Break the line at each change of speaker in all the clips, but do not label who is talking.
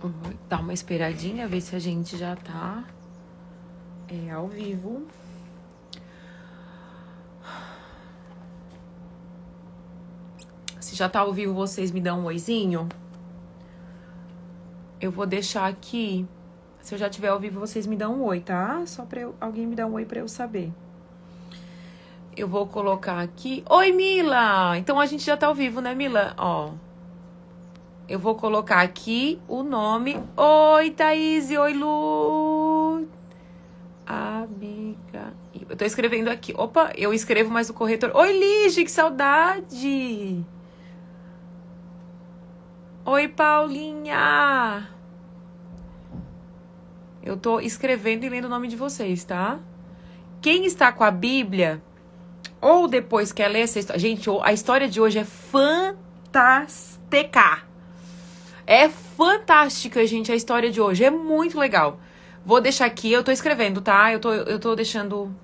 Vou dar uma esperadinha, ver se a gente já tá é, ao vivo. Se já tá ao vivo, vocês me dão um oizinho. Eu vou deixar aqui. Se eu já tiver ao vivo, vocês me dão um oi, tá? Só pra eu, alguém me dar um oi pra eu saber. Eu vou colocar aqui. Oi, Mila! Então a gente já tá ao vivo, né, Mila? Ó. Eu vou colocar aqui o nome. Oi, Thaís. Oi, Lu. Amiga. Eu tô escrevendo aqui. Opa, eu escrevo, mas o corretor. Oi, Lige, que saudade! Oi, Paulinha! Eu tô escrevendo e lendo o nome de vocês, tá? Quem está com a Bíblia, ou depois quer ler essa história. Gente, a história de hoje é fantástica. É fantástica, gente, a história de hoje. É muito legal. Vou deixar aqui, eu tô escrevendo, tá? Eu tô, eu tô deixando.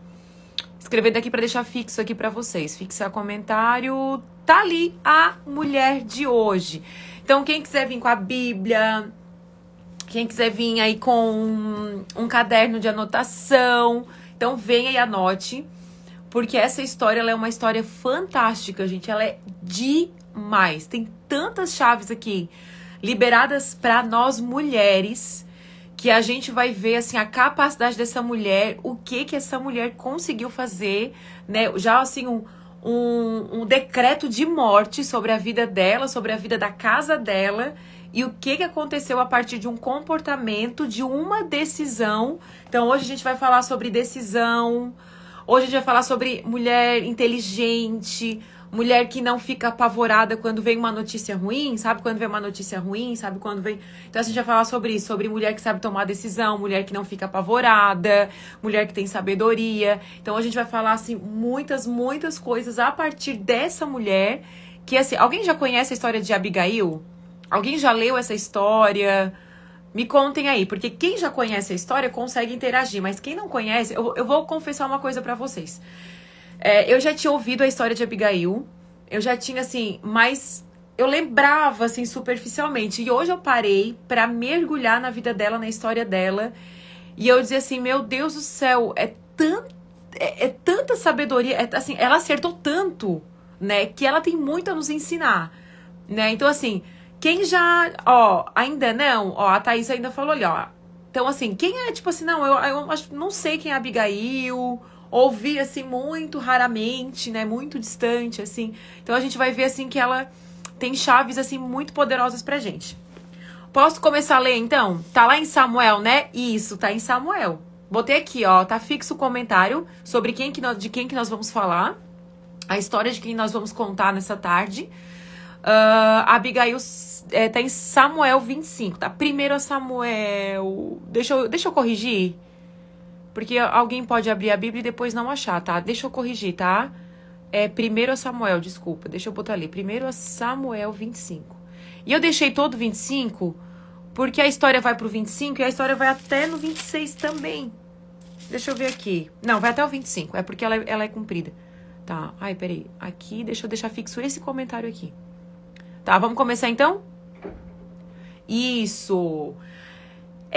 Escrevendo aqui para deixar fixo aqui para vocês. Fixar comentário. Tá ali a mulher de hoje. Então, quem quiser vir com a Bíblia, quem quiser vir aí com um, um caderno de anotação, então venha e anote, porque essa história é uma história fantástica, gente. Ela é demais. Tem tantas chaves aqui liberadas para nós mulheres que a gente vai ver assim a capacidade dessa mulher, o que que essa mulher conseguiu fazer, né? Já assim um um, um decreto de morte sobre a vida dela, sobre a vida da casa dela e o que, que aconteceu a partir de um comportamento, de uma decisão. Então, hoje a gente vai falar sobre decisão, hoje a gente vai falar sobre mulher inteligente, mulher que não fica apavorada quando vem uma notícia ruim, sabe? Quando vem uma notícia ruim, sabe? Quando vem. Então a gente vai falar sobre isso, sobre mulher que sabe tomar decisão, mulher que não fica apavorada, mulher que tem sabedoria. Então a gente vai falar, assim, muitas, muitas coisas a partir dessa mulher. Que, assim, alguém já conhece a história de Abigail? Alguém já leu essa história? Me contem aí, porque quem já conhece a história consegue interagir, mas quem não conhece, eu, eu vou confessar uma coisa para vocês. É, eu já tinha ouvido a história de Abigail. Eu já tinha, assim, mas eu lembrava, assim, superficialmente. E hoje eu parei para mergulhar na vida dela, na história dela. E eu dizia assim, meu Deus do céu, é, tan, é, é tanta sabedoria. É, assim, ela acertou tanto, né? Que ela tem muito a nos ensinar, né? Então, assim, quem já... Ó, ainda não... Ó, a Thaís ainda falou ali, ó. Então, assim, quem é, tipo assim, não, eu, eu acho, não sei quem é Abigail ouvi assim muito raramente, né, muito distante assim. Então a gente vai ver assim que ela tem chaves assim muito poderosas pra gente. Posso começar a ler então? Tá lá em Samuel, né? Isso, tá em Samuel. Botei aqui, ó, tá fixo o comentário sobre quem que nós, de quem que nós vamos falar, a história de quem nós vamos contar nessa tarde. Uh, Abigail é, tá em Samuel 25, tá? Primeiro Samuel. Deixa eu, deixa eu corrigir. Porque alguém pode abrir a Bíblia e depois não achar, tá? Deixa eu corrigir, tá? É 1 Samuel, desculpa. Deixa eu botar ali. 1 Samuel 25. E eu deixei todo 25 porque a história vai pro 25 e a história vai até no 26 também. Deixa eu ver aqui. Não, vai até o 25. É porque ela, é, ela é comprida. Tá. Ai, peraí. Aqui, deixa eu deixar fixo esse comentário aqui. Tá, vamos começar então? Isso.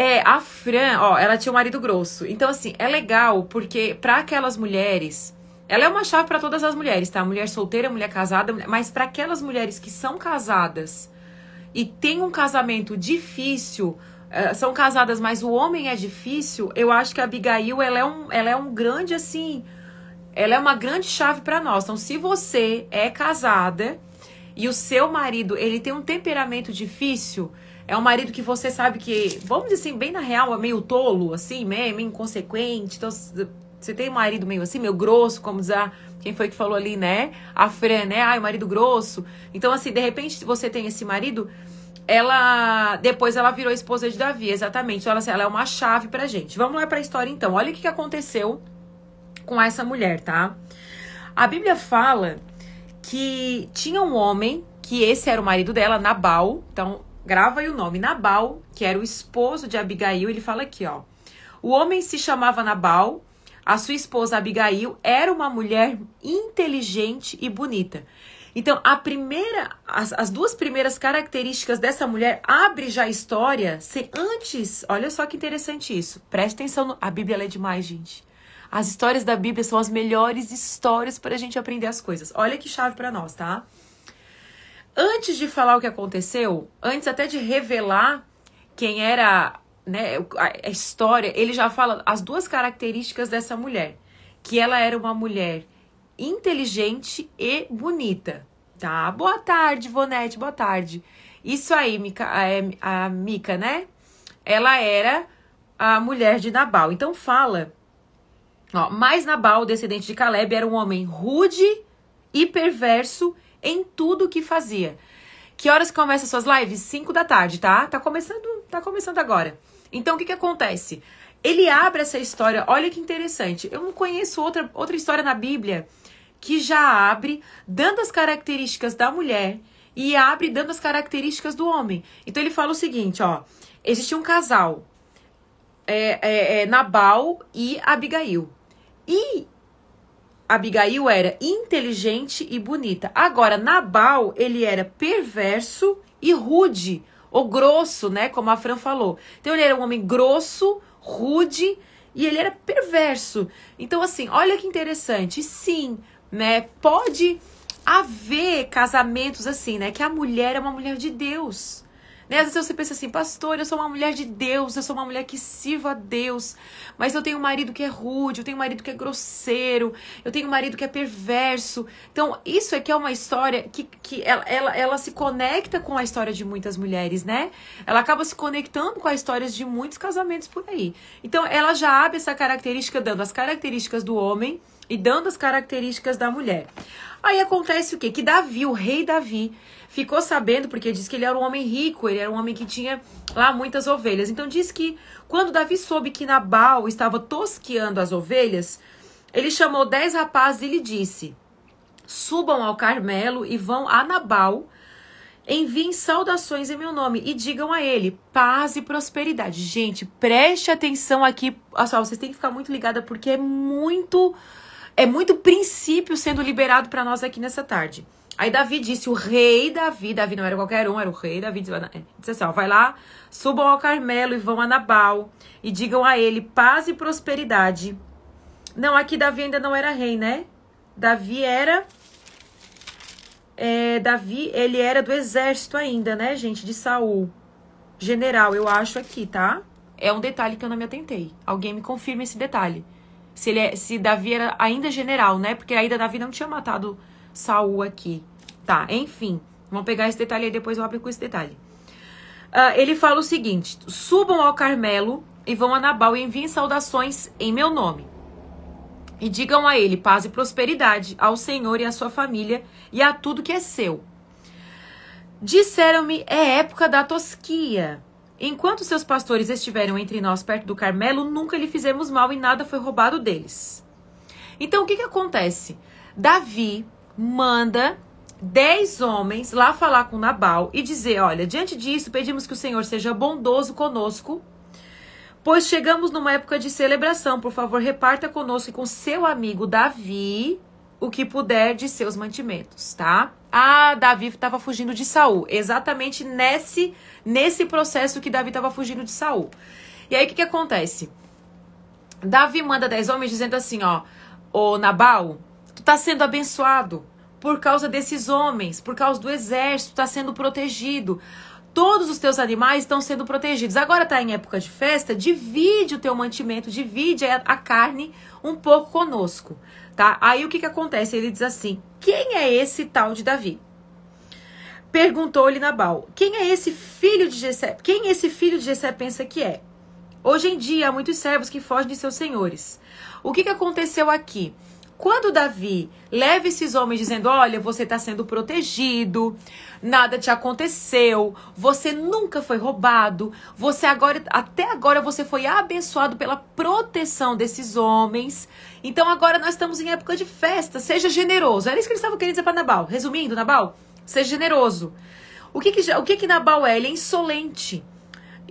É, a Fran, ó, ela tinha um marido grosso. Então, assim, é legal porque para aquelas mulheres. Ela é uma chave para todas as mulheres, tá? Mulher solteira, mulher casada, mas para aquelas mulheres que são casadas e têm um casamento difícil, uh, são casadas, mas o homem é difícil, eu acho que a Abigail, ela é um, ela é um grande, assim, ela é uma grande chave para nós. Então, se você é casada e o seu marido, ele tem um temperamento difícil, é um marido que você sabe que, vamos dizer assim, bem na real, é meio tolo, assim, meio, meio inconsequente. Então, você tem um marido meio assim, meio grosso, como diz a. Quem foi que falou ali, né? A Fran, né? Ai, o marido grosso. Então, assim, de repente, você tem esse marido, ela. Depois ela virou esposa de Davi, exatamente. Então, ela, assim, ela é uma chave pra gente. Vamos lá pra história, então. Olha o que, que aconteceu com essa mulher, tá? A Bíblia fala que tinha um homem, que esse era o marido dela, Nabal. Então, grava aí o nome, Nabal, que era o esposo de Abigail, ele fala aqui, ó. O homem se chamava Nabal, a sua esposa Abigail era uma mulher inteligente e bonita. Então, a primeira, as, as duas primeiras características dessa mulher abre já a história se antes. Olha só que interessante isso. Preste atenção, no, a Bíblia é demais, gente. As histórias da Bíblia são as melhores histórias para a gente aprender as coisas. Olha que chave para nós, tá? Antes de falar o que aconteceu, antes até de revelar quem era né, a história, ele já fala as duas características dessa mulher. Que ela era uma mulher inteligente e bonita. Tá? Boa tarde, Vonete, boa tarde. Isso aí, Mica, é, a Mica, né? Ela era a mulher de Nabal. Então fala, ó, mas Nabal, descendente de Caleb, era um homem rude e perverso em tudo que fazia. Que horas começam suas lives? 5 da tarde, tá? Tá começando, tá começando agora. Então o que que acontece? Ele abre essa história, olha que interessante. Eu não conheço outra, outra história na Bíblia que já abre dando as características da mulher e abre dando as características do homem. Então ele fala o seguinte, ó, existia um casal, é, é, é, Nabal e Abigail. E Abigail era inteligente e bonita. Agora, Nabal, ele era perverso e rude, ou grosso, né? Como a Fran falou. Então, ele era um homem grosso, rude e ele era perverso. Então, assim, olha que interessante. Sim, né? Pode haver casamentos assim, né? Que a mulher é uma mulher de Deus. Né? Às vezes você pensa assim, pastor, eu sou uma mulher de Deus, eu sou uma mulher que sirva a Deus, mas eu tenho um marido que é rude, eu tenho um marido que é grosseiro, eu tenho um marido que é perverso. Então, isso aqui é uma história que, que ela, ela, ela se conecta com a história de muitas mulheres, né? Ela acaba se conectando com as histórias de muitos casamentos por aí. Então, ela já abre essa característica, dando as características do homem e dando as características da mulher. Aí acontece o quê? Que Davi, o rei Davi, ficou sabendo, porque diz que ele era um homem rico, ele era um homem que tinha lá muitas ovelhas. Então diz que quando Davi soube que Nabal estava tosqueando as ovelhas, ele chamou dez rapazes e lhe disse: Subam ao Carmelo e vão a Nabal, enviem saudações em meu nome e digam a ele paz e prosperidade. Gente, preste atenção aqui. Só, vocês têm que ficar muito ligada porque é muito é muito princípio sendo liberado para nós aqui nessa tarde. Aí Davi disse, o rei Davi, Davi não era qualquer um, era o rei Davi, disse assim, ó, vai lá, subam ao Carmelo e vão a Nabal e digam a ele paz e prosperidade. Não, aqui Davi ainda não era rei, né? Davi era é, Davi, ele era do exército ainda, né, gente, de Saul. General, eu acho aqui, tá? É um detalhe que eu não me atentei. Alguém me confirma esse detalhe se, ele é, se Davi era ainda general, né? Porque ainda Davi não tinha matado Saul aqui. Tá, enfim. Vamos pegar esse detalhe aí, depois eu abro com esse detalhe. Uh, ele fala o seguinte: subam ao Carmelo e vão a Nabal e enviem saudações em meu nome. E digam a ele paz e prosperidade ao Senhor e à sua família e a tudo que é seu. Disseram-me: é época da tosquia. Enquanto seus pastores estiveram entre nós perto do Carmelo, nunca lhe fizemos mal e nada foi roubado deles. Então o que, que acontece? Davi manda dez homens lá falar com Nabal e dizer: Olha, diante disso, pedimos que o Senhor seja bondoso conosco, pois chegamos numa época de celebração. Por favor, reparta conosco e com seu amigo Davi o que puder de seus mantimentos, tá? Ah, Davi estava fugindo de Saul. Exatamente nesse nesse processo que Davi estava fugindo de Saul. E aí o que, que acontece? Davi manda dez homens dizendo assim, ó, ô Nabal, tu tá sendo abençoado por causa desses homens, por causa do exército, tá sendo protegido. Todos os teus animais estão sendo protegidos. Agora tá em época de festa, divide o teu mantimento, divide a, a carne um pouco conosco, tá? Aí o que que acontece? Ele diz assim: "Quem é esse tal de Davi?" Perguntou-lhe Nabal: Quem é esse filho de Jessé? Quem esse filho de Jessé pensa que é? Hoje em dia há muitos servos que fogem de seus senhores. O que, que aconteceu aqui? Quando Davi leva esses homens dizendo: Olha, você está sendo protegido, nada te aconteceu, você nunca foi roubado, você agora, até agora, você foi abençoado pela proteção desses homens. Então agora nós estamos em época de festa, seja generoso. Era isso que eles estavam querendo dizer para Nabal. Resumindo, Nabal, Seja generoso. O que que, o que, que Nabal é? Ele é insolente.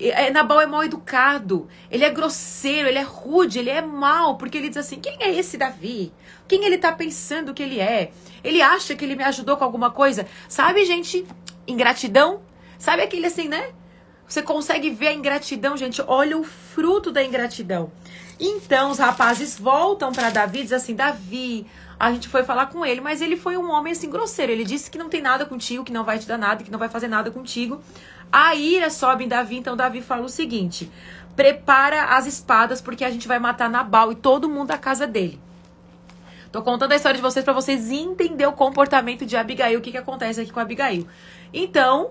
É, Nabal é mal educado, ele é grosseiro, ele é rude, ele é mal, porque ele diz assim: quem é esse Davi? Quem ele tá pensando que ele é? Ele acha que ele me ajudou com alguma coisa? Sabe, gente, ingratidão? Sabe aquele assim, né? Você consegue ver a ingratidão, gente? Olha o fruto da ingratidão. Então os rapazes voltam para Davi e dizem assim: Davi, a gente foi falar com ele, mas ele foi um homem assim grosseiro. Ele disse que não tem nada contigo, que não vai te dar nada, que não vai fazer nada contigo. A ira sobe em Davi, então Davi fala o seguinte: prepara as espadas, porque a gente vai matar Nabal e todo mundo da casa dele. Tô contando a história de vocês para vocês entenderem o comportamento de Abigail, o que, que acontece aqui com Abigail. Então,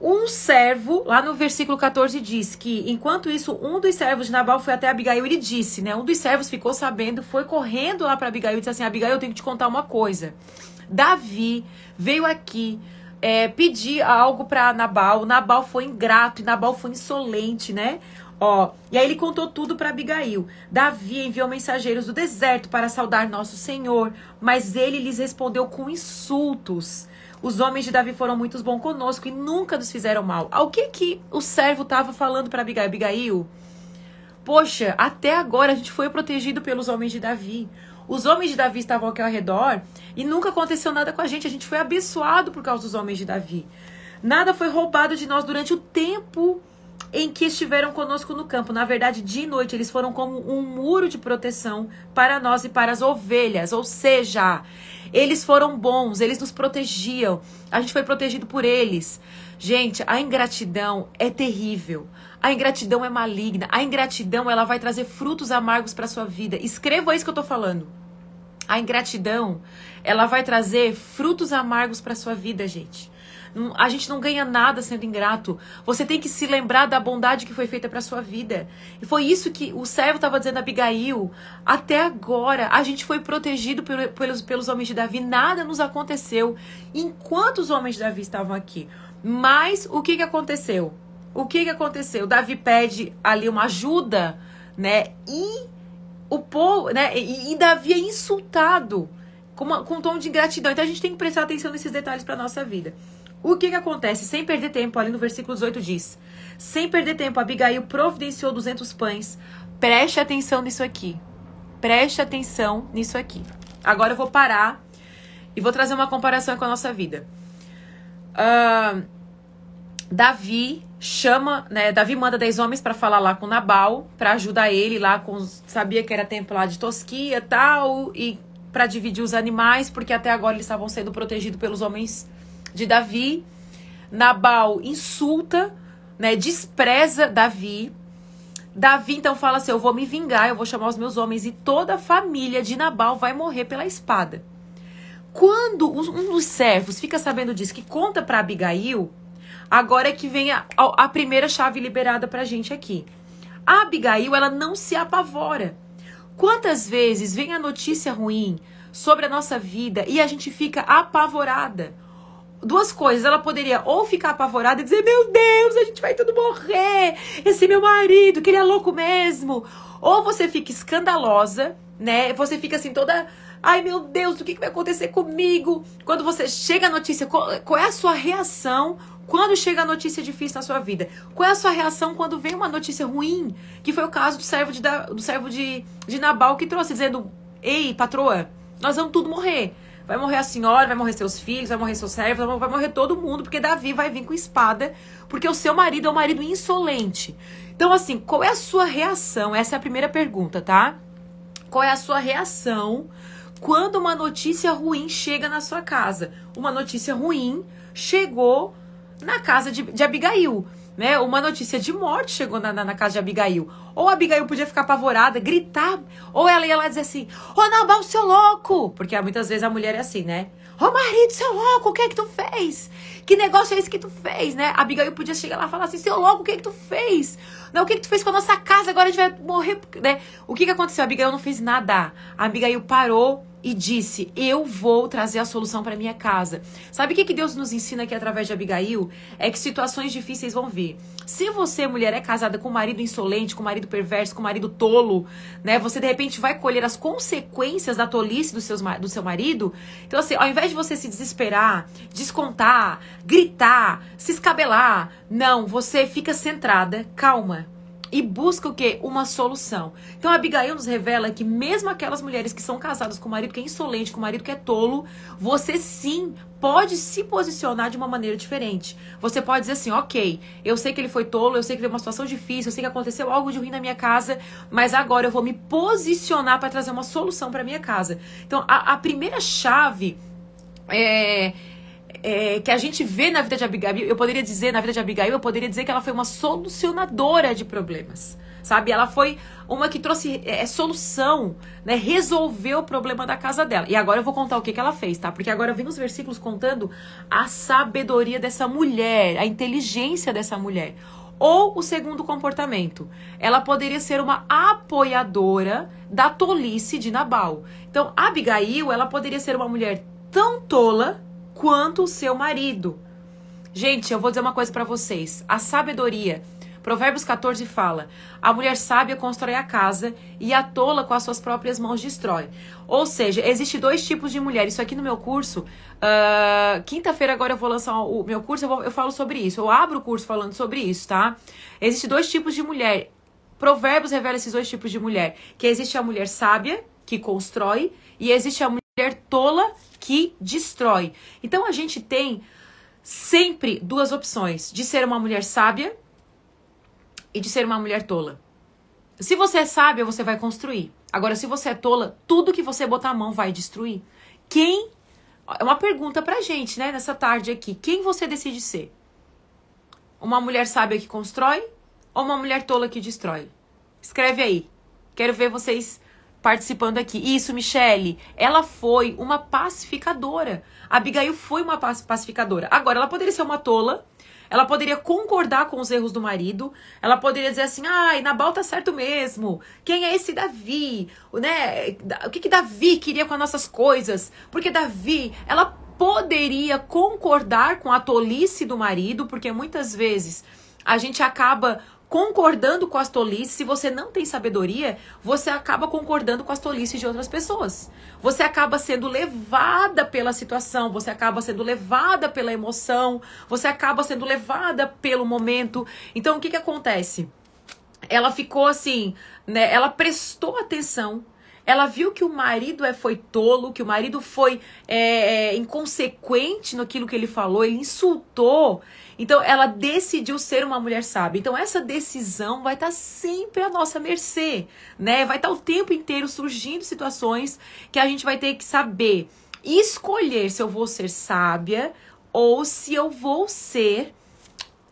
um servo, lá no versículo 14, diz que enquanto isso, um dos servos de Nabal foi até Abigail e ele disse, né? Um dos servos ficou sabendo, foi correndo lá para Abigail e disse assim: Abigail, eu tenho que te contar uma coisa. Davi veio aqui é, pedir algo para Nabal. Nabal foi ingrato e Nabal foi insolente, né? Ó, e aí ele contou tudo para Abigail. Davi enviou mensageiros do deserto para saudar nosso Senhor, mas ele lhes respondeu com insultos. Os homens de Davi foram muito bons conosco e nunca nos fizeram mal. Ao que que o servo estava falando para Abigail? Abigail, poxa, até agora a gente foi protegido pelos homens de Davi. Os homens de Davi estavam aqui ao redor e nunca aconteceu nada com a gente. A gente foi abençoado por causa dos homens de Davi. Nada foi roubado de nós durante o tempo em que estiveram conosco no campo. Na verdade, de noite, eles foram como um muro de proteção para nós e para as ovelhas. Ou seja, eles foram bons, eles nos protegiam. A gente foi protegido por eles. Gente, a ingratidão é terrível. A ingratidão é maligna. A ingratidão, ela vai trazer frutos amargos para sua vida. Escreva isso que eu tô falando. A ingratidão, ela vai trazer frutos amargos para sua vida, gente. A gente não ganha nada sendo ingrato. Você tem que se lembrar da bondade que foi feita para sua vida. E foi isso que o servo estava dizendo a Abigail. Até agora, a gente foi protegido pelos, pelos homens de Davi. Nada nos aconteceu enquanto os homens de Davi estavam aqui. Mas o que, que aconteceu? O que, que aconteceu? Davi pede ali uma ajuda, né? E o povo, né? E, e Davi é insultado com, uma, com um tom de ingratidão. Então a gente tem que prestar atenção nesses detalhes para nossa vida. O que que acontece? Sem perder tempo, ali no versículo 18 diz: Sem perder tempo, Abigail providenciou 200 pães. Preste atenção nisso aqui. Preste atenção nisso aqui. Agora eu vou parar e vou trazer uma comparação com a nossa vida. Uh, Davi chama, né? Davi manda 10 homens para falar lá com Nabal, para ajudar ele lá com. Sabia que era tempo lá de tosquia tal, e para dividir os animais, porque até agora eles estavam sendo protegidos pelos homens de Davi. Nabal insulta, né, despreza Davi. Davi então fala assim: Eu vou me vingar, eu vou chamar os meus homens e toda a família de Nabal vai morrer pela espada. Quando um dos servos fica sabendo disso, que conta para Abigail, agora é que vem a, a primeira chave liberada pra gente aqui. A Abigail, ela não se apavora. Quantas vezes vem a notícia ruim sobre a nossa vida e a gente fica apavorada? Duas coisas. Ela poderia ou ficar apavorada e dizer: Meu Deus, a gente vai tudo morrer. Esse meu marido, que ele é louco mesmo. Ou você fica escandalosa, né? Você fica assim toda. Ai meu Deus, o que, que vai acontecer comigo? Quando você chega a notícia, qual, qual é a sua reação quando chega a notícia difícil na sua vida? Qual é a sua reação quando vem uma notícia ruim? Que foi o caso do servo de, do servo de, de Nabal que trouxe, dizendo: Ei, patroa, nós vamos tudo morrer. Vai morrer a senhora, vai morrer seus filhos, vai morrer seus servos, vai morrer todo mundo, porque Davi vai vir com espada, porque o seu marido é um marido insolente. Então, assim, qual é a sua reação? Essa é a primeira pergunta, tá? Qual é a sua reação quando uma notícia ruim chega na sua casa? Uma notícia ruim chegou na casa de, de Abigail né? Uma notícia de morte chegou na, na, na, casa de Abigail. Ou a Abigail podia ficar apavorada, gritar, ou ela ia lá dizer assim: Nabal, seu louco! Porque muitas vezes a mulher é assim, né? Ô marido, seu louco, o que é que tu fez? Que negócio é esse que tu fez, né? Abigail podia chegar lá e falar assim: seu louco, o que é que tu fez? Não, o que, que tu fez com a nossa casa? Agora a gente vai morrer, né? O que, que aconteceu? A Abigail não fez nada. A Abigail parou e disse: Eu vou trazer a solução para minha casa. Sabe o que, que Deus nos ensina aqui através de Abigail? É que situações difíceis vão vir. Se você, mulher, é casada com um marido insolente, com um marido perverso, com um marido tolo, né? Você de repente vai colher as consequências da tolice do, seus, do seu marido. Então, assim, ao invés de você se desesperar, descontar, gritar, se escabelar, não, você fica centrada, calma e busca o quê? Uma solução. Então Abigail nos revela que mesmo aquelas mulheres que são casadas com o marido que é insolente, com o marido que é tolo, você sim pode se posicionar de uma maneira diferente. Você pode dizer assim, ok, eu sei que ele foi tolo, eu sei que teve uma situação difícil, eu sei que aconteceu algo de ruim na minha casa, mas agora eu vou me posicionar para trazer uma solução para minha casa. Então a, a primeira chave é é, que a gente vê na vida de Abigail, eu poderia dizer, na vida de Abigail, eu poderia dizer que ela foi uma solucionadora de problemas. Sabe? Ela foi uma que trouxe é, é, solução, né? Resolveu o problema da casa dela. E agora eu vou contar o que, que ela fez, tá? Porque agora eu vim nos versículos contando a sabedoria dessa mulher, a inteligência dessa mulher. Ou o segundo comportamento, ela poderia ser uma apoiadora da tolice de Nabal. Então, Abigail, ela poderia ser uma mulher tão tola quanto o seu marido. Gente, eu vou dizer uma coisa para vocês. A sabedoria. Provérbios 14 fala: A mulher sábia constrói a casa e a tola com as suas próprias mãos destrói. Ou seja, existe dois tipos de mulher. Isso aqui no meu curso, uh, quinta-feira agora eu vou lançar o meu curso, eu, vou, eu falo sobre isso. Eu abro o curso falando sobre isso, tá? Existe dois tipos de mulher. Provérbios revela esses dois tipos de mulher. Que existe a mulher sábia, que constrói, e existe a mulher tola, que destrói. Então a gente tem sempre duas opções: de ser uma mulher sábia e de ser uma mulher tola. Se você é sábia, você vai construir. Agora, se você é tola, tudo que você botar a mão vai destruir. Quem. É uma pergunta pra gente, né, nessa tarde aqui. Quem você decide ser? Uma mulher sábia que constrói ou uma mulher tola que destrói? Escreve aí. Quero ver vocês participando aqui. Isso, Michele, ela foi uma pacificadora. A Abigail foi uma pacificadora. Agora, ela poderia ser uma tola, ela poderia concordar com os erros do marido, ela poderia dizer assim: ai, Nabal tá certo mesmo. Quem é esse Davi? Né? O que, que Davi queria com as nossas coisas? Porque Davi, ela poderia concordar com a tolice do marido, porque muitas vezes a gente acaba concordando com as tolices, se você não tem sabedoria, você acaba concordando com as tolices de outras pessoas. Você acaba sendo levada pela situação, você acaba sendo levada pela emoção, você acaba sendo levada pelo momento. Então, o que que acontece? Ela ficou assim, né? Ela prestou atenção ela viu que o marido é, foi tolo, que o marido foi é, é, inconsequente naquilo que ele falou, ele insultou. Então ela decidiu ser uma mulher sábia. Então essa decisão vai estar tá sempre à nossa mercê, né? Vai estar tá o tempo inteiro surgindo situações que a gente vai ter que saber escolher se eu vou ser sábia ou se eu vou ser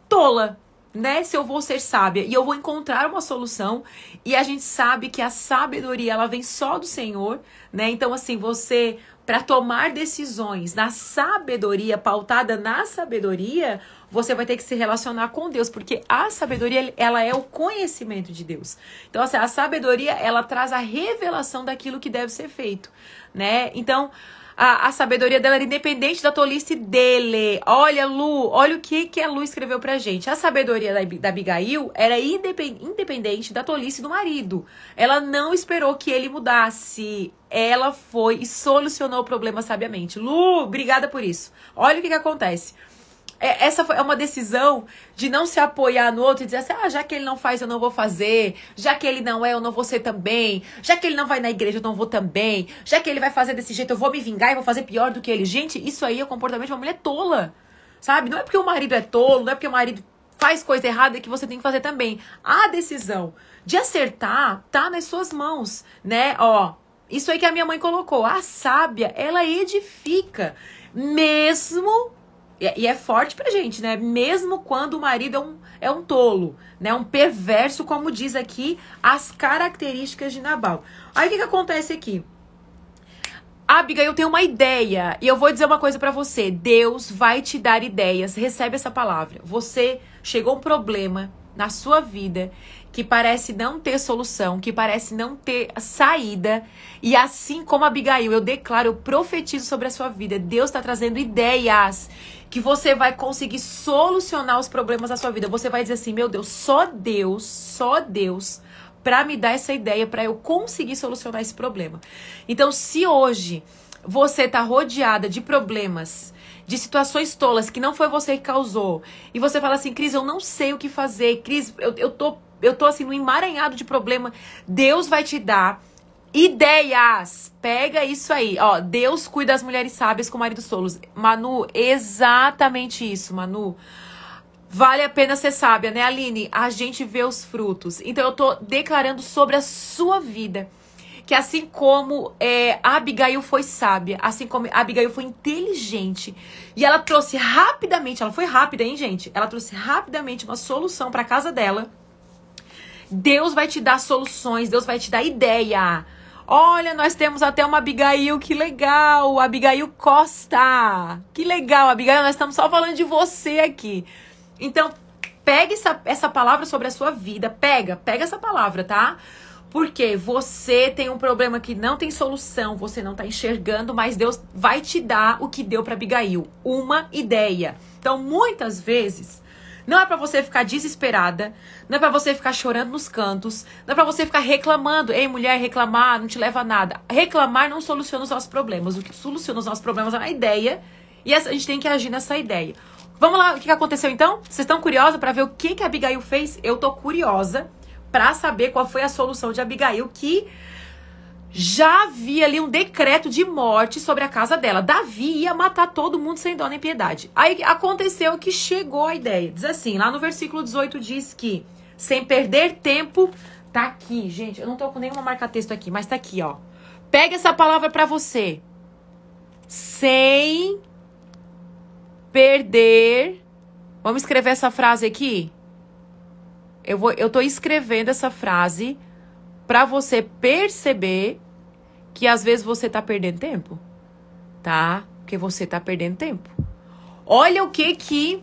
tola né, se eu vou ser sábia e eu vou encontrar uma solução. E a gente sabe que a sabedoria ela vem só do Senhor, né? Então assim, você para tomar decisões na sabedoria, pautada na sabedoria, você vai ter que se relacionar com Deus, porque a sabedoria ela é o conhecimento de Deus. Então assim, a sabedoria ela traz a revelação daquilo que deve ser feito, né? Então, a, a sabedoria dela era independente da tolice dele. Olha, Lu, olha o que, que a Lu escreveu pra gente. A sabedoria da, da Abigail era independente da tolice do marido. Ela não esperou que ele mudasse. Ela foi e solucionou o problema sabiamente. Lu, obrigada por isso. Olha o que, que acontece é, essa foi, é uma decisão de não se apoiar no outro e dizer assim, ah, já que ele não faz, eu não vou fazer. Já que ele não é, eu não vou ser também. Já que ele não vai na igreja, eu não vou também. Já que ele vai fazer desse jeito, eu vou me vingar e vou fazer pior do que ele. Gente, isso aí é o comportamento de uma mulher tola. Sabe? Não é porque o marido é tolo, não é porque o marido faz coisa errada que você tem que fazer também. A decisão de acertar tá nas suas mãos, né? Ó, isso aí que a minha mãe colocou. A sábia, ela edifica. Mesmo e é forte pra gente, né? Mesmo quando o marido é um, é um tolo, né? Um perverso, como diz aqui as características de Nabal. Aí o que, que acontece aqui? Abigail tem uma ideia. E eu vou dizer uma coisa para você. Deus vai te dar ideias. Recebe essa palavra. Você chegou um problema na sua vida que parece não ter solução, que parece não ter saída. E assim como Abigail, eu declaro, eu profetizo sobre a sua vida. Deus está trazendo ideias que você vai conseguir solucionar os problemas da sua vida. Você vai dizer assim: meu Deus, só Deus, só Deus para me dar essa ideia para eu conseguir solucionar esse problema. Então, se hoje você tá rodeada de problemas, de situações tolas que não foi você que causou, e você fala assim, Cris, eu não sei o que fazer, Cris, eu, eu tô eu tô assim no emaranhado de problema. Deus vai te dar ideias. Pega isso aí, ó. Deus cuida das mulheres sábias com maridos solos. Manu, exatamente isso, Manu. Vale a pena ser sábia, né, Aline? A gente vê os frutos. Então eu tô declarando sobre a sua vida que assim como é, Abigail foi sábia, assim como Abigail foi inteligente, e ela trouxe rapidamente, ela foi rápida, hein, gente? Ela trouxe rapidamente uma solução para casa dela Deus vai te dar soluções, Deus vai te dar ideia. Olha, nós temos até uma Abigail, que legal, Abigail Costa. Que legal, Abigail, nós estamos só falando de você aqui. Então, pega essa, essa palavra sobre a sua vida, pega, pega essa palavra, tá? Porque você tem um problema que não tem solução, você não tá enxergando, mas Deus vai te dar o que deu para Abigail, uma ideia. Então, muitas vezes, não é para você ficar desesperada, não é para você ficar chorando nos cantos, não é para você ficar reclamando. Ei, mulher, reclamar não te leva a nada. Reclamar não soluciona os nossos problemas. O que soluciona os nossos problemas é uma ideia e a gente tem que agir nessa ideia. Vamos lá, o que aconteceu então? Vocês estão curiosos para ver o que que a Abigail fez? Eu tô curiosa para saber qual foi a solução de Abigail que já havia ali um decreto de morte sobre a casa dela. Davi ia matar todo mundo sem dó nem piedade. Aí aconteceu que chegou a ideia. Diz assim, lá no versículo 18 diz que sem perder tempo, tá aqui, gente. Eu não tô com nenhuma marca-texto aqui, mas tá aqui, ó. Pega essa palavra para você. Sem perder. Vamos escrever essa frase aqui? Eu vou eu tô escrevendo essa frase para você perceber que às vezes você tá perdendo tempo, tá? Porque você tá perdendo tempo. Olha o que que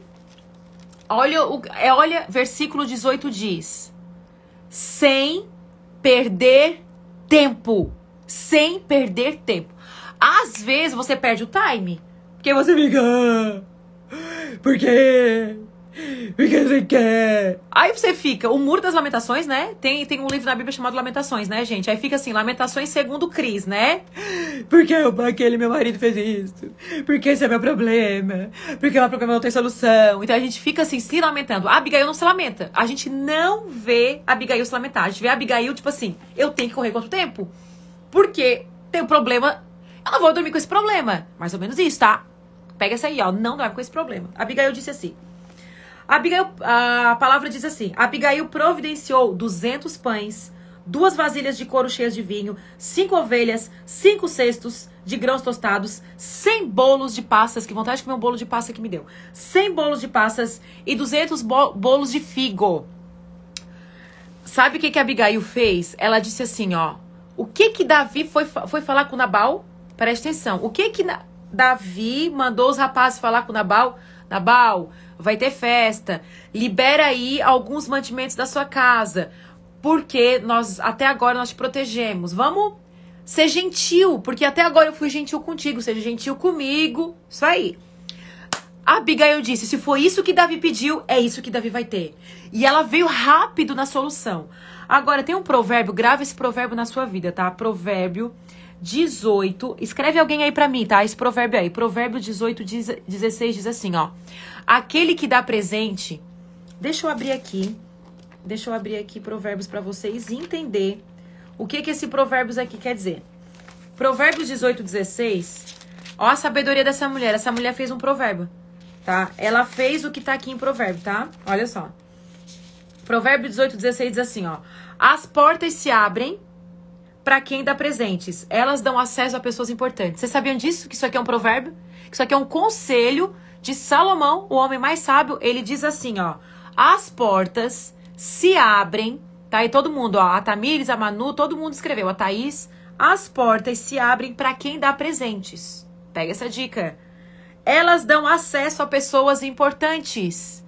olha o é olha versículo 18 diz: sem perder tempo, sem perder tempo. Às vezes você perde o time, porque você fica ah, porque porque você quer. Aí você fica, o Muro das Lamentações, né? Tem, tem um livro na Bíblia chamado Lamentações, né, gente? Aí fica assim, Lamentações segundo Cris, né? Porque aquele meu marido fez isso. Porque esse é meu problema. Porque o meu problema não tem solução. Então a gente fica assim, se lamentando. A Abigail não se lamenta. A gente não vê a Abigail se lamentar. A gente vê a Abigail, tipo assim, eu tenho que correr quanto tempo? Porque tem um problema. Eu não vou dormir com esse problema. Mais ou menos isso, tá? Pega essa aí, ó. Não dorme com esse problema. A Abigail disse assim. Abigail, a palavra diz assim: Abigail providenciou 200 pães, duas vasilhas de couro cheias de vinho, cinco ovelhas, cinco cestos de grãos tostados, 100 bolos de passas, que vontade de comer um bolo de passa que me deu. 100 bolos de passas e 200 bo bolos de figo. Sabe o que que Abigail fez? Ela disse assim, ó: O que que Davi foi, foi falar com Nabal? Preste atenção. O que que Davi mandou os rapazes falar com Nabal? Nabal, vai ter festa, libera aí alguns mantimentos da sua casa, porque nós até agora nós te protegemos. Vamos ser gentil, porque até agora eu fui gentil contigo, seja gentil comigo. Isso aí. A Abigail disse: se for isso que Davi pediu, é isso que Davi vai ter. E ela veio rápido na solução. Agora, tem um provérbio, grave esse provérbio na sua vida, tá? Provérbio 18. Escreve alguém aí para mim, tá? Esse provérbio aí. Provérbio 18, 16 diz assim, ó. Aquele que dá presente. Deixa eu abrir aqui. Deixa eu abrir aqui provérbios para vocês entender o que que esse provérbios aqui quer dizer. Provérbios 18, 16. Ó a sabedoria dessa mulher. Essa mulher fez um provérbio, tá? Ela fez o que tá aqui em provérbio, tá? Olha só. Provérbio 18, 16 diz assim, ó. As portas se abrem para quem dá presentes. Elas dão acesso a pessoas importantes. Vocês sabiam disso? Que isso aqui é um provérbio? Que isso aqui é um conselho de Salomão, o homem mais sábio. Ele diz assim, ó: As portas se abrem, tá? E todo mundo, ó, a Tamires, a Manu, todo mundo escreveu, a Thaís. As portas se abrem para quem dá presentes. Pega essa dica. Elas dão acesso a pessoas importantes.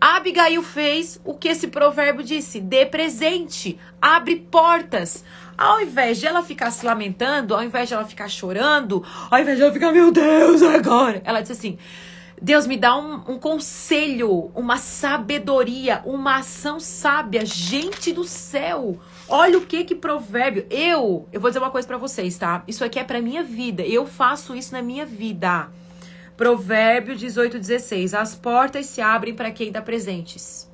Abigail fez o que esse provérbio disse: dê presente, abre portas. Ao invés de ela ficar se lamentando, ao invés de ela ficar chorando, ao invés de ela ficar, meu Deus, agora, ela disse assim: Deus me dá um, um, conselho, uma sabedoria, uma ação sábia. Gente do céu, olha o que que provérbio. Eu, eu vou dizer uma coisa para vocês, tá? Isso aqui é para minha vida. Eu faço isso na minha vida. Provérbio 18, 16. As portas se abrem para quem dá presentes.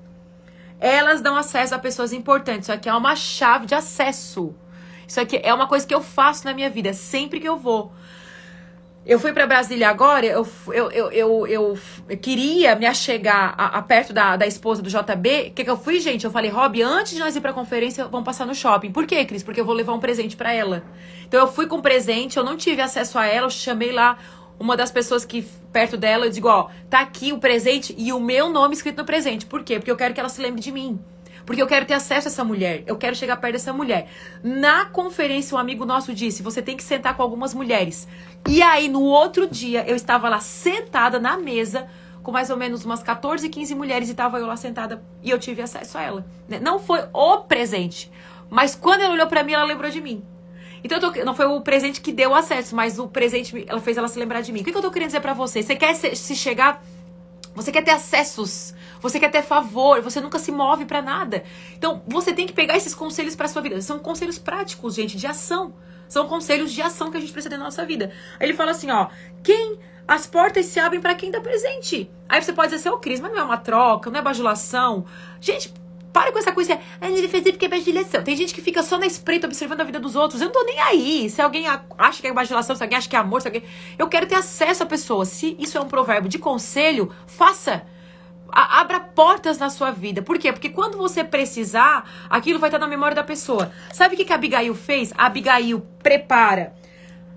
Elas dão acesso a pessoas importantes. Isso aqui é uma chave de acesso. Isso aqui é uma coisa que eu faço na minha vida, sempre que eu vou. Eu fui para Brasília agora, eu, eu, eu, eu, queria me achegar a, perto da, da esposa do JB. O que, que eu fui, gente? Eu falei, Rob, antes de nós ir pra conferência, vamos passar no shopping. Por quê, Cris? Porque eu vou levar um presente para ela. Então eu fui com presente, eu não tive acesso a ela, eu chamei lá uma das pessoas que perto dela, eu digo, ó, tá aqui o presente e o meu nome escrito no presente. Por quê? Porque eu quero que ela se lembre de mim. Porque eu quero ter acesso a essa mulher. Eu quero chegar perto dessa mulher. Na conferência, um amigo nosso disse: você tem que sentar com algumas mulheres. E aí, no outro dia, eu estava lá sentada na mesa com mais ou menos umas 14, 15 mulheres e estava eu lá sentada e eu tive acesso a ela. Né? Não foi o presente, mas quando ela olhou para mim, ela lembrou de mim. Então, tô, não foi o presente que deu acesso, mas o presente, ela fez ela se lembrar de mim. O que, que eu tô querendo dizer para você? Você quer se, se chegar você quer ter acessos, você quer ter favor, você nunca se move para nada. Então, você tem que pegar esses conselhos para sua vida. São conselhos práticos, gente, de ação. São conselhos de ação que a gente precisa ter na nossa vida. Aí ele fala assim, ó, quem as portas se abrem para quem dá presente. Aí você pode dizer assim, ô oh, Cris, mas não é uma troca, não é bajulação. Gente, para com essa coisa. Ah, ele fez porque é bajulação. Tem gente que fica só na espreita observando a vida dos outros. Eu não tô nem aí. Se alguém acha que é bajulação, se alguém acha que é amor, se alguém. Eu quero ter acesso à pessoa. Se isso é um provérbio de conselho, faça. A abra portas na sua vida. Por quê? Porque quando você precisar, aquilo vai estar na memória da pessoa. Sabe o que, que a Abigail fez? A Abigail prepara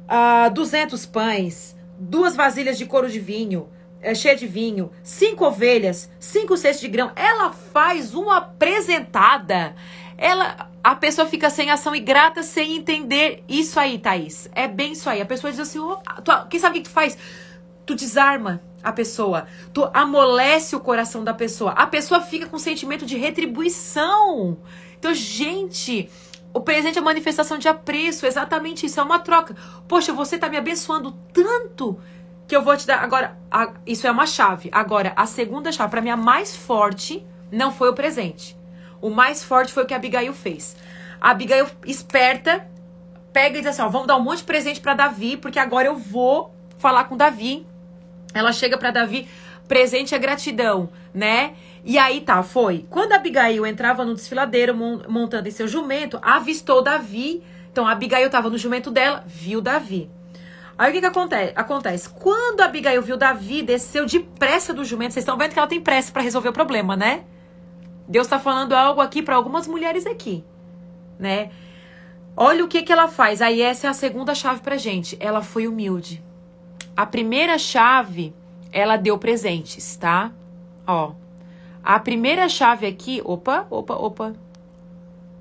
uh, ah, 200 pães, duas vasilhas de couro de vinho, é, cheia de vinho, cinco ovelhas, cinco cestos de grão. Ela faz uma apresentada. Ela, a pessoa fica sem ação e grata sem entender isso aí, Thaís. É bem isso aí. A pessoa diz assim: oh, tu, quem sabe o que tu faz? Tu desarma a pessoa, tu amolece o coração da pessoa. A pessoa fica com sentimento de retribuição. Então, gente, o presente é manifestação de apreço, exatamente isso, é uma troca. Poxa, você tá me abençoando tanto que eu vou te dar. Agora, a, isso é uma chave. Agora, a segunda chave, para mim, a mais forte, não foi o presente. O mais forte foi o que a Abigail fez. A Abigail, esperta, pega e diz assim: ó, vamos dar um monte de presente para Davi, porque agora eu vou falar com Davi. Ela chega para Davi, presente é gratidão, né? E aí tá, foi. Quando a Abigail entrava no desfiladeiro montando em seu jumento, avistou Davi. Então a Abigail tava no jumento dela, viu Davi. Aí o que, que acontece? acontece? Quando a Abigail viu Davi, desceu depressa do jumento. Vocês estão vendo que ela tem pressa para resolver o problema, né? Deus está falando algo aqui para algumas mulheres aqui, né? Olha o que, que ela faz. Aí essa é a segunda chave pra gente. Ela foi humilde. A primeira chave, ela deu presentes, tá? Ó. A primeira chave aqui, opa, opa, opa.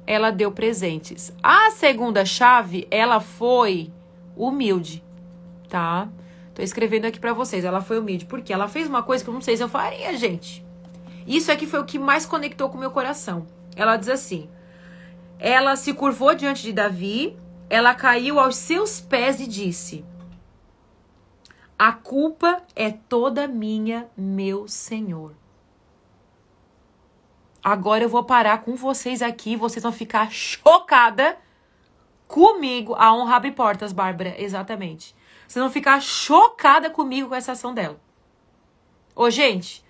Ela deu presentes. A segunda chave, ela foi humilde tá? Tô escrevendo aqui para vocês. Ela foi humilde. Porque ela fez uma coisa que eu não sei se eu faria, gente. Isso aqui foi o que mais conectou com o meu coração. Ela diz assim: Ela se curvou diante de Davi, ela caiu aos seus pés e disse: A culpa é toda minha, meu Senhor. Agora eu vou parar com vocês aqui, vocês vão ficar chocada comigo. A honra abre portas, Bárbara, exatamente. Vocês vão ficar chocada comigo com essa ação dela. Ô, gente,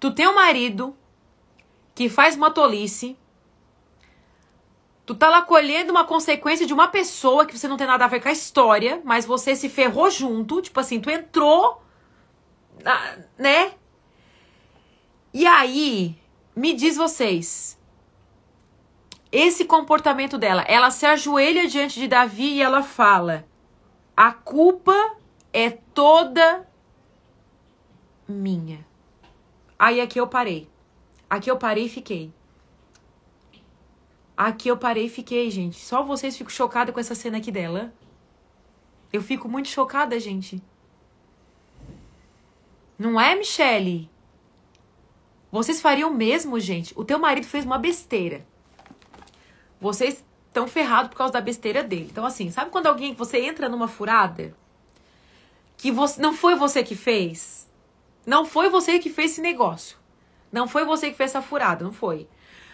tu tem um marido que faz uma tolice. Tu tá lá colhendo uma consequência de uma pessoa que você não tem nada a ver com a história, mas você se ferrou junto. Tipo assim, tu entrou, né? E aí, me diz vocês, esse comportamento dela, ela se ajoelha diante de Davi e ela fala: a culpa é toda minha. Aí aqui eu parei. Aqui eu parei e fiquei. Aqui eu parei e fiquei, gente. Só vocês ficam chocadas com essa cena aqui dela. Eu fico muito chocada, gente. Não é, Michele? Vocês fariam mesmo, gente? O teu marido fez uma besteira. Vocês estão ferrados por causa da besteira dele. Então, assim, sabe quando alguém, você entra numa furada que você, não foi você que fez? Não foi você que fez esse negócio. Não foi você que fez essa furada, não foi.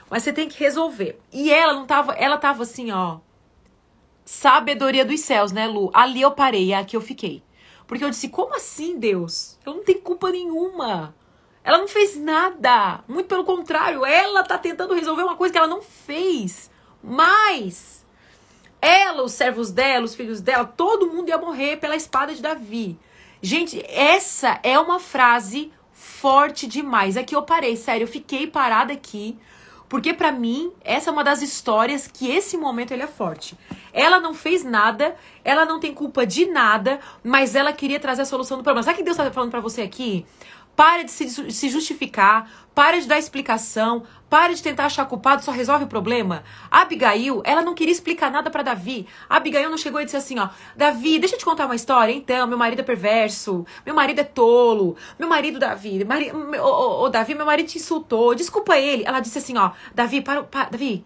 Mas você tem que resolver. E ela não tava, ela tava assim, ó. Sabedoria dos céus, né, Lu? Ali eu parei, é aqui eu fiquei. Porque eu disse, como assim, Deus? Eu não tenho culpa nenhuma. Ela não fez nada. Muito pelo contrário, ela tá tentando resolver uma coisa que ela não fez. Mas ela, os servos dela, os filhos dela, todo mundo ia morrer pela espada de Davi. Gente, essa é uma frase forte demais. Aqui eu parei, sério, eu fiquei parada aqui. Porque para mim, essa é uma das histórias que esse momento ele é forte. Ela não fez nada, ela não tem culpa de nada, mas ela queria trazer a solução do problema. Sabe o que Deus está falando para você aqui? Pare de se, justificar, pare de dar explicação, pare de tentar achar culpado, só resolve o problema. A Abigail, ela não queria explicar nada para Davi. A Abigail não chegou e disse assim, ó, Davi, deixa eu te contar uma história. Então, meu marido é perverso, meu marido é tolo, meu marido, Davi, mari, ô, Davi, meu marido te insultou, desculpa ele. Ela disse assim, ó, Davi, para, para Davi,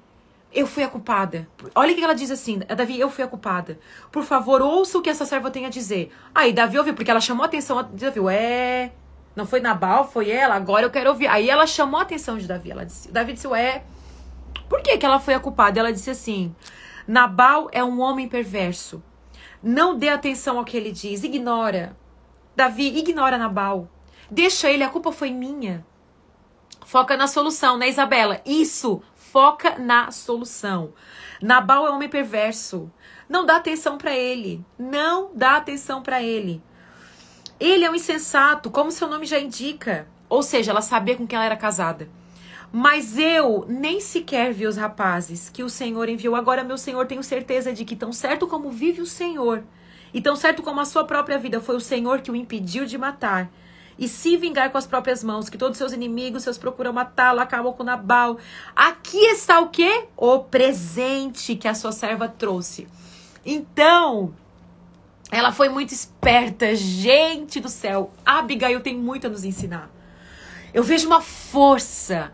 eu fui a culpada. Olha o que ela diz assim, Davi, eu fui a culpada. Por favor, ouça o que essa serva tem a dizer. Aí Davi ouviu, porque ela chamou a atenção, Davi, é... Não foi Nabal, foi ela, agora eu quero ouvir. Aí ela chamou a atenção de Davi. Ela disse, Davi disse, ué, por que, que ela foi a culpada? Ela disse assim: Nabal é um homem perverso. Não dê atenção ao que ele diz, ignora. Davi, ignora Nabal. Deixa ele, a culpa foi minha. Foca na solução, né, Isabela? Isso, foca na solução. Nabal é um homem perverso. Não dá atenção para ele. Não dá atenção para ele. Ele é um insensato, como seu nome já indica. Ou seja, ela sabia com quem ela era casada. Mas eu nem sequer vi os rapazes que o Senhor enviou. Agora, meu Senhor, tenho certeza de que, tão certo como vive o Senhor, e tão certo como a sua própria vida, foi o Senhor que o impediu de matar. E se vingar com as próprias mãos, que todos seus inimigos, seus procuram matá-lo, acabam com Nabal. Aqui está o quê? O presente que a sua serva trouxe. Então, ela foi muito esperta, gente do céu. Abigail tem muito a nos ensinar. Eu vejo uma força.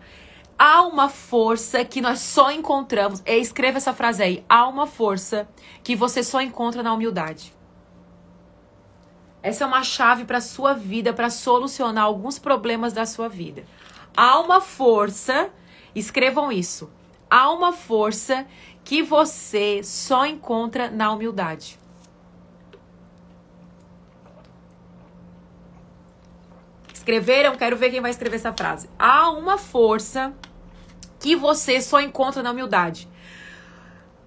Há uma força que nós só encontramos. Escreva essa frase aí. Há uma força que você só encontra na humildade. Essa é uma chave para sua vida, para solucionar alguns problemas da sua vida. Há uma força, escrevam isso. Há uma força que você só encontra na humildade. Escreveram? Quero ver quem vai escrever essa frase. Há uma força que você só encontra na humildade.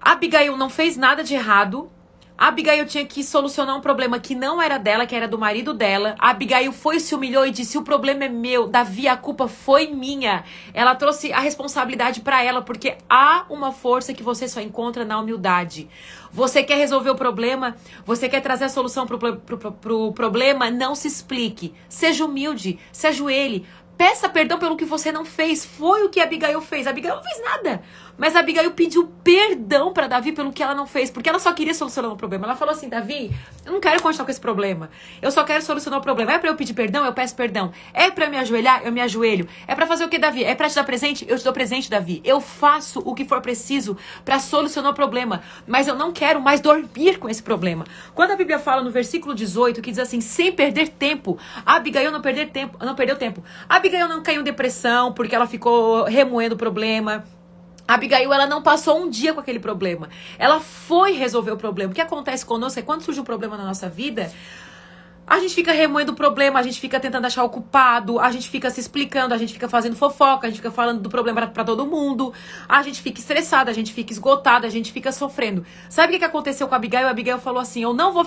Abigail não fez nada de errado. A Abigail tinha que solucionar um problema que não era dela, que era do marido dela. A Abigail foi, se humilhou e disse: O problema é meu. Davi, a culpa foi minha. Ela trouxe a responsabilidade para ela, porque há uma força que você só encontra na humildade. Você quer resolver o problema? Você quer trazer a solução pro, pro, pro, pro problema? Não se explique. Seja humilde, se ajoelhe. Peça perdão pelo que você não fez. Foi o que a Abigail fez. A Abigail não fez nada. Mas Abigail pediu perdão para Davi pelo que ela não fez, porque ela só queria solucionar o problema. Ela falou assim: Davi, eu não quero continuar com esse problema. Eu só quero solucionar o problema. É para eu pedir perdão? Eu peço perdão. É para me ajoelhar? Eu me ajoelho. É para fazer o que, Davi? É para te dar presente? Eu te dou presente, Davi. Eu faço o que for preciso para solucionar o problema, mas eu não quero mais dormir com esse problema. Quando a Bíblia fala no versículo 18 que diz assim: sem perder tempo, Abigail não perder tempo, não perdeu tempo. Abigail não caiu em depressão porque ela ficou remoendo o problema. Abigail, ela não passou um dia com aquele problema. Ela foi resolver o problema. O que acontece conosco é quando surge um problema na nossa vida, a gente fica remoendo o problema, a gente fica tentando achar o culpado, a gente fica se explicando, a gente fica fazendo fofoca, a gente fica falando do problema para todo mundo, a gente fica estressada, a gente fica esgotada, a gente fica sofrendo. Sabe o que aconteceu com a Abigail? A Abigail falou assim: Eu não vou